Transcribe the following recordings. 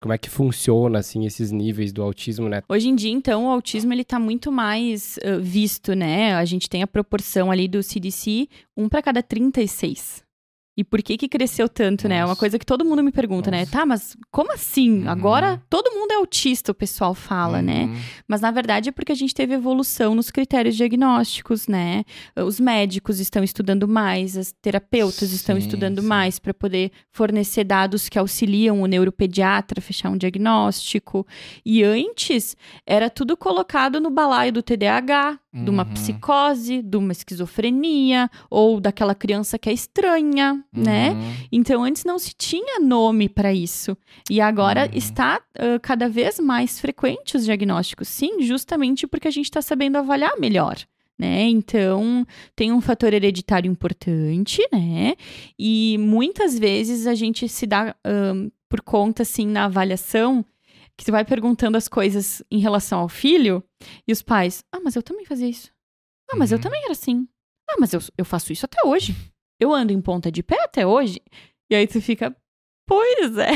como é que funciona, assim, esses níveis do autismo, né? Hoje em dia, então, o autismo, ele tá muito mais uh, visto, né? A gente tem a proporção ali do CDC, um para cada 36. E por que que cresceu tanto, né? É uma coisa que todo mundo me pergunta, né? Nossa. Tá, mas como assim? Uhum. Agora todo mundo é autista, o pessoal fala, né? Uhum. Mas na verdade é porque a gente teve evolução nos critérios diagnósticos, né? Os médicos estão estudando mais, as terapeutas estão Sim, estudando sim. mais para poder fornecer dados que auxiliam o neuropediatra a fechar um diagnóstico. E antes era tudo colocado no balaio do TDAH, de uma Uhum. psicose, de uma esquizofrenia ou daquela criança que é estranha, né? Uhum. Então, antes não se tinha nome para isso. E agora Uhum. está ah, cada vez mais frequente os diagnósticos. Sim, justamente porque a gente está sabendo avaliar melhor. Né? Então, tem um fator hereditário importante, né? E muitas vezes a gente se dá ahn, por conta, assim, na avaliação, que você vai perguntando as coisas em relação ao filho, e os pais, ah, mas eu também fazia isso. Ah, mas eu Uhum. também era assim. Ah, mas eu, eu faço isso até hoje. Eu ando em ponta de pé até hoje. E aí tu fica, pois é.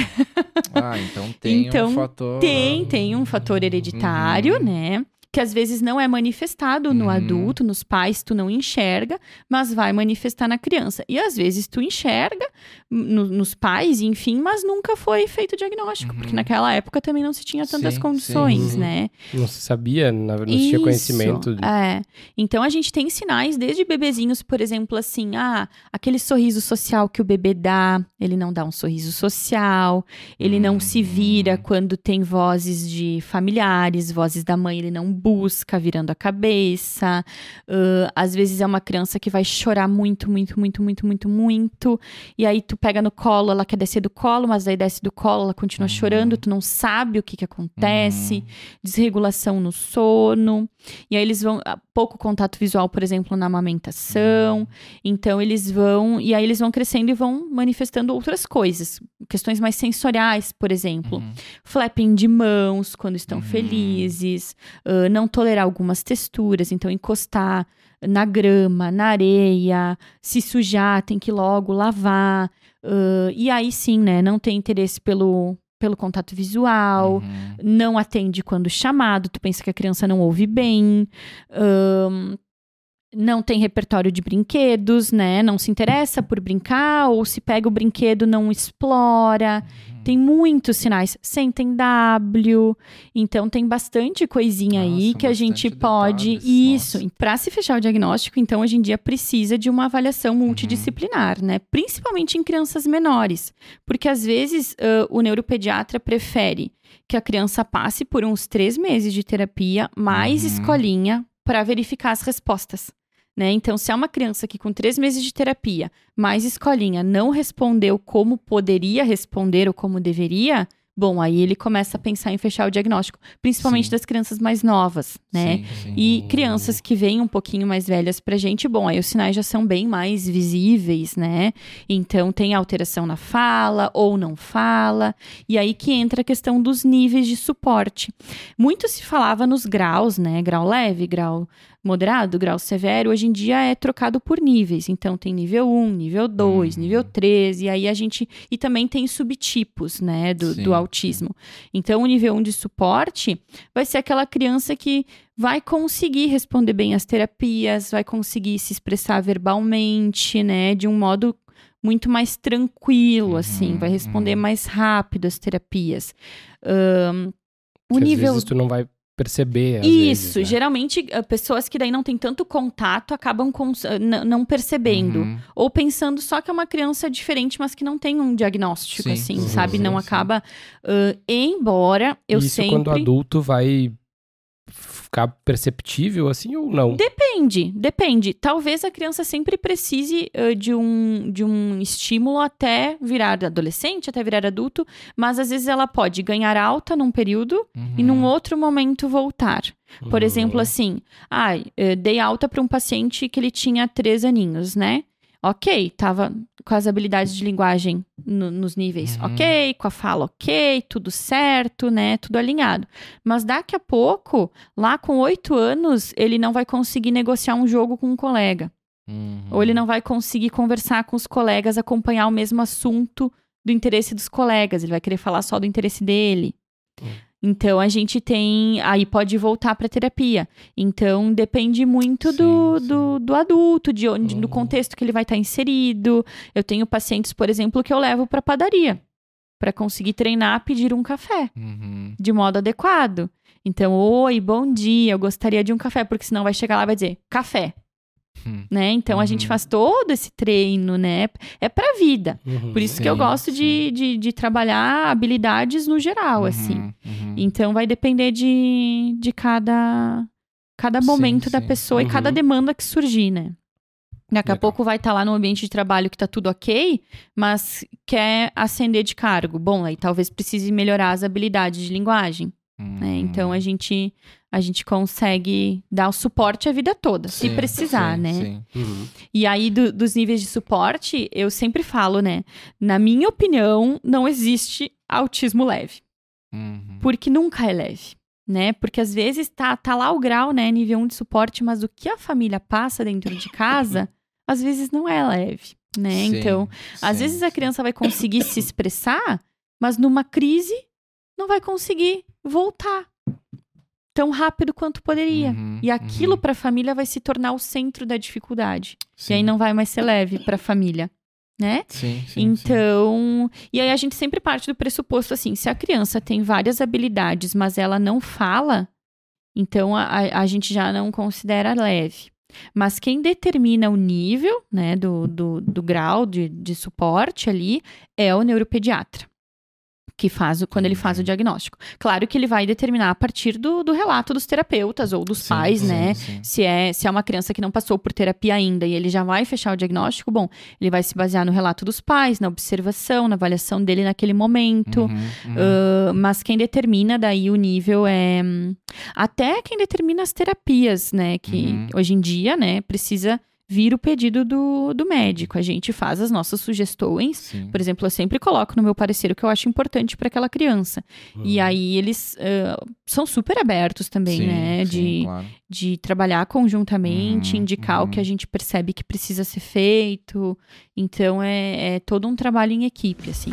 Ah, então tem Então, um fator. Tem, tem um fator hereditário, Uhum. né? Que às vezes não é manifestado no Uhum. adulto, nos pais, tu não enxerga, mas vai manifestar na criança. E às vezes tu enxerga no- nos pais, enfim, mas nunca foi feito diagnóstico, Uhum. porque naquela época também não se tinha tantas Sim, condições, sim. né? Não se sabia, na- não se tinha conhecimento. de- É. Então a gente tem sinais desde bebezinhos, por exemplo, assim, ah, aquele sorriso social que o bebê dá, ele não dá um sorriso social, ele não se vira Hum. quando tem vozes de familiares, vozes da mãe, ele não busca virando a cabeça. Ah, às vezes é uma criança que vai chorar muito, muito, muito, muito, muito, muito. E aí tu pega no colo, ela quer descer do colo, mas aí desce do colo, ela continua Uhum. chorando, tu não sabe o que que acontece Uhum. desregulação no sono. E aí eles vão ah, pouco contato visual, por exemplo, na amamentação. Então eles vão e aí eles vão crescendo e vão manifestando outras coisas, questões mais sensoriais, por exemplo, Uhum. flapping de mãos quando estão Uhum. felizes, ah, não tolerar algumas texturas, então encostar na grama, na areia, se sujar, tem que logo lavar. ah, e aí sim, né, não tem interesse pelo pelo contato visual, Uhum. não atende quando chamado, tu pensa que a criança não ouve bem, ahn, não tem repertório de brinquedos, né? Não se interessa por brincar, ou se pega o brinquedo, não explora. Tem muitos sinais. Sentem W. Então, tem bastante coisinha aí Nossa, que a gente pode. detalhes, Isso. Para se fechar o diagnóstico, então, hoje em dia precisa de uma avaliação multidisciplinar, né? Principalmente em crianças menores. Porque às vezes ãh, o neuropediatra prefere que a criança passe por uns três meses de terapia, mais Uhum. escolinha, para verificar as respostas. Né? Então, se é uma criança que com três meses de terapia, mais escolinha, não respondeu como poderia responder ou como deveria, bom, aí ele começa a pensar em fechar o diagnóstico, principalmente Sim. das crianças mais novas, né? Sim, sim. E crianças que vêm um pouquinho mais velhas pra gente, bom, aí os sinais já são bem mais visíveis, né? Então tem alteração na fala ou não fala, e aí que entra a questão dos níveis de suporte. Muito se falava nos graus, né? Grau leve, grau moderado, grau severo, hoje em dia é trocado por níveis. Então tem nível 1, nível 2, Uhum. nível 3, e aí a gente. E também tem subtipos, né, do, do autismo. Então o nível 1 de suporte vai ser aquela criança que vai conseguir responder bem às terapias, vai conseguir se expressar verbalmente, né, de um modo muito mais tranquilo, Uhum, assim, vai responder uhum. mais rápido às terapias. Ahn, o que às nível vezes tu não vai perceber. às isso, vezes, né? geralmente ah, pessoas que daí não têm tanto contato acabam ah, não percebendo. Uhum. Ou pensando só que é uma criança diferente, mas que não tem um diagnóstico, Sim, assim, sim, sabe? sim, não acaba. ah, embora eu Isso sempre. quando adulto vai ficar perceptível assim ou não? Depende, depende. Talvez a criança sempre precise ah, de, um, de um estímulo até virar adolescente, até virar adulto, mas às vezes ela pode ganhar alta num período e Uhum. num outro momento voltar. Por Uhum. exemplo, assim, ai, eh, dei alta para um paciente que ele tinha três aninhos, né? Ok, tava com as habilidades de linguagem no- nos níveis Uhum. ok, com a fala ok, tudo certo, né? Tudo alinhado. Mas daqui a pouco, lá com oito anos, ele não vai conseguir negociar um jogo com um colega. Uhum. Ou ele não vai conseguir conversar com os colegas, acompanhar o mesmo assunto do interesse dos colegas, ele vai querer falar só do interesse dele. Hum. Então a gente tem. Aí pode voltar para terapia. Então depende muito Sim, do, sim. do, do adulto, de onde, do Uhum. contexto que ele vai estar inserido. Eu tenho pacientes, por exemplo, que eu levo para padaria para conseguir treinar a pedir um café Uhum. de modo adequado. Então, oi, bom dia, eu gostaria de um café, porque senão vai chegar lá e vai dizer café, Hum. né? Então a gente Uhum. faz todo esse treino, né? É pra vida. Uhum. Por isso que eu Sim, gosto de, de, de trabalhar habilidades no geral, assim. Uhum, uhum. Então vai depender de, de cada, cada Sim, momento da sim. pessoa e cada Uhum. demanda que surgir, né? Daqui a pouco vai estar lá no ambiente de trabalho que tá tudo ok, mas quer ascender de cargo. Bom, aí talvez precise melhorar as habilidades de linguagem, né? Então a gente a gente consegue dar o suporte a vida toda, se Sim, precisar, sim, né? sim. Uhum. E aí, do- dos níveis de suporte, eu sempre falo, né? Na minha opinião, não existe autismo leve. Uhum. Porque nunca é leve, né? Porque às vezes tá, tá lá o grau, né? Nível 1 de suporte, mas o que a família passa dentro de casa, às vezes não é leve, né? Então, às vezes a criança vai conseguir se expressar, mas numa crise não vai conseguir voltar tão rápido quanto poderia. Uhum, E aquilo uhum. para a família vai se tornar o centro da dificuldade. Sim. E aí não vai mais ser leve para a família, né? Sim, sim, sim. Então, e aí a gente sempre parte do pressuposto assim, se a criança tem várias habilidades, mas ela não fala, então a, a, a gente já não considera leve. Mas quem determina o nível, né, do, do, do grau de, de suporte ali é o neuropediatra. Que faz quando ele faz o Entendi. diagnóstico. Claro que ele vai determinar a partir do, do relato dos terapeutas ou dos Sim, pais, sim, né? sim. Se é, se é uma criança que não passou por terapia ainda e ele já vai fechar o diagnóstico, bom, ele vai se basear no relato dos pais, na observação, na avaliação dele naquele momento. Uhum, uhum. Ah, mas quem determina daí o nível é hum, até quem determina as terapias, né? Que Uhum. hoje em dia, né, precisa vir o pedido do, do médico. A gente faz as nossas sugestões. Sim. Por exemplo, eu sempre coloco no meu parecer o que eu acho importante para aquela criança. E Uhum. aí eles ah, são super abertos também, Sim, né? sim, de, claro. de trabalhar conjuntamente, Uhum, indicar o uhum. que a gente percebe que precisa ser feito. Então é, é todo um trabalho em equipe, assim.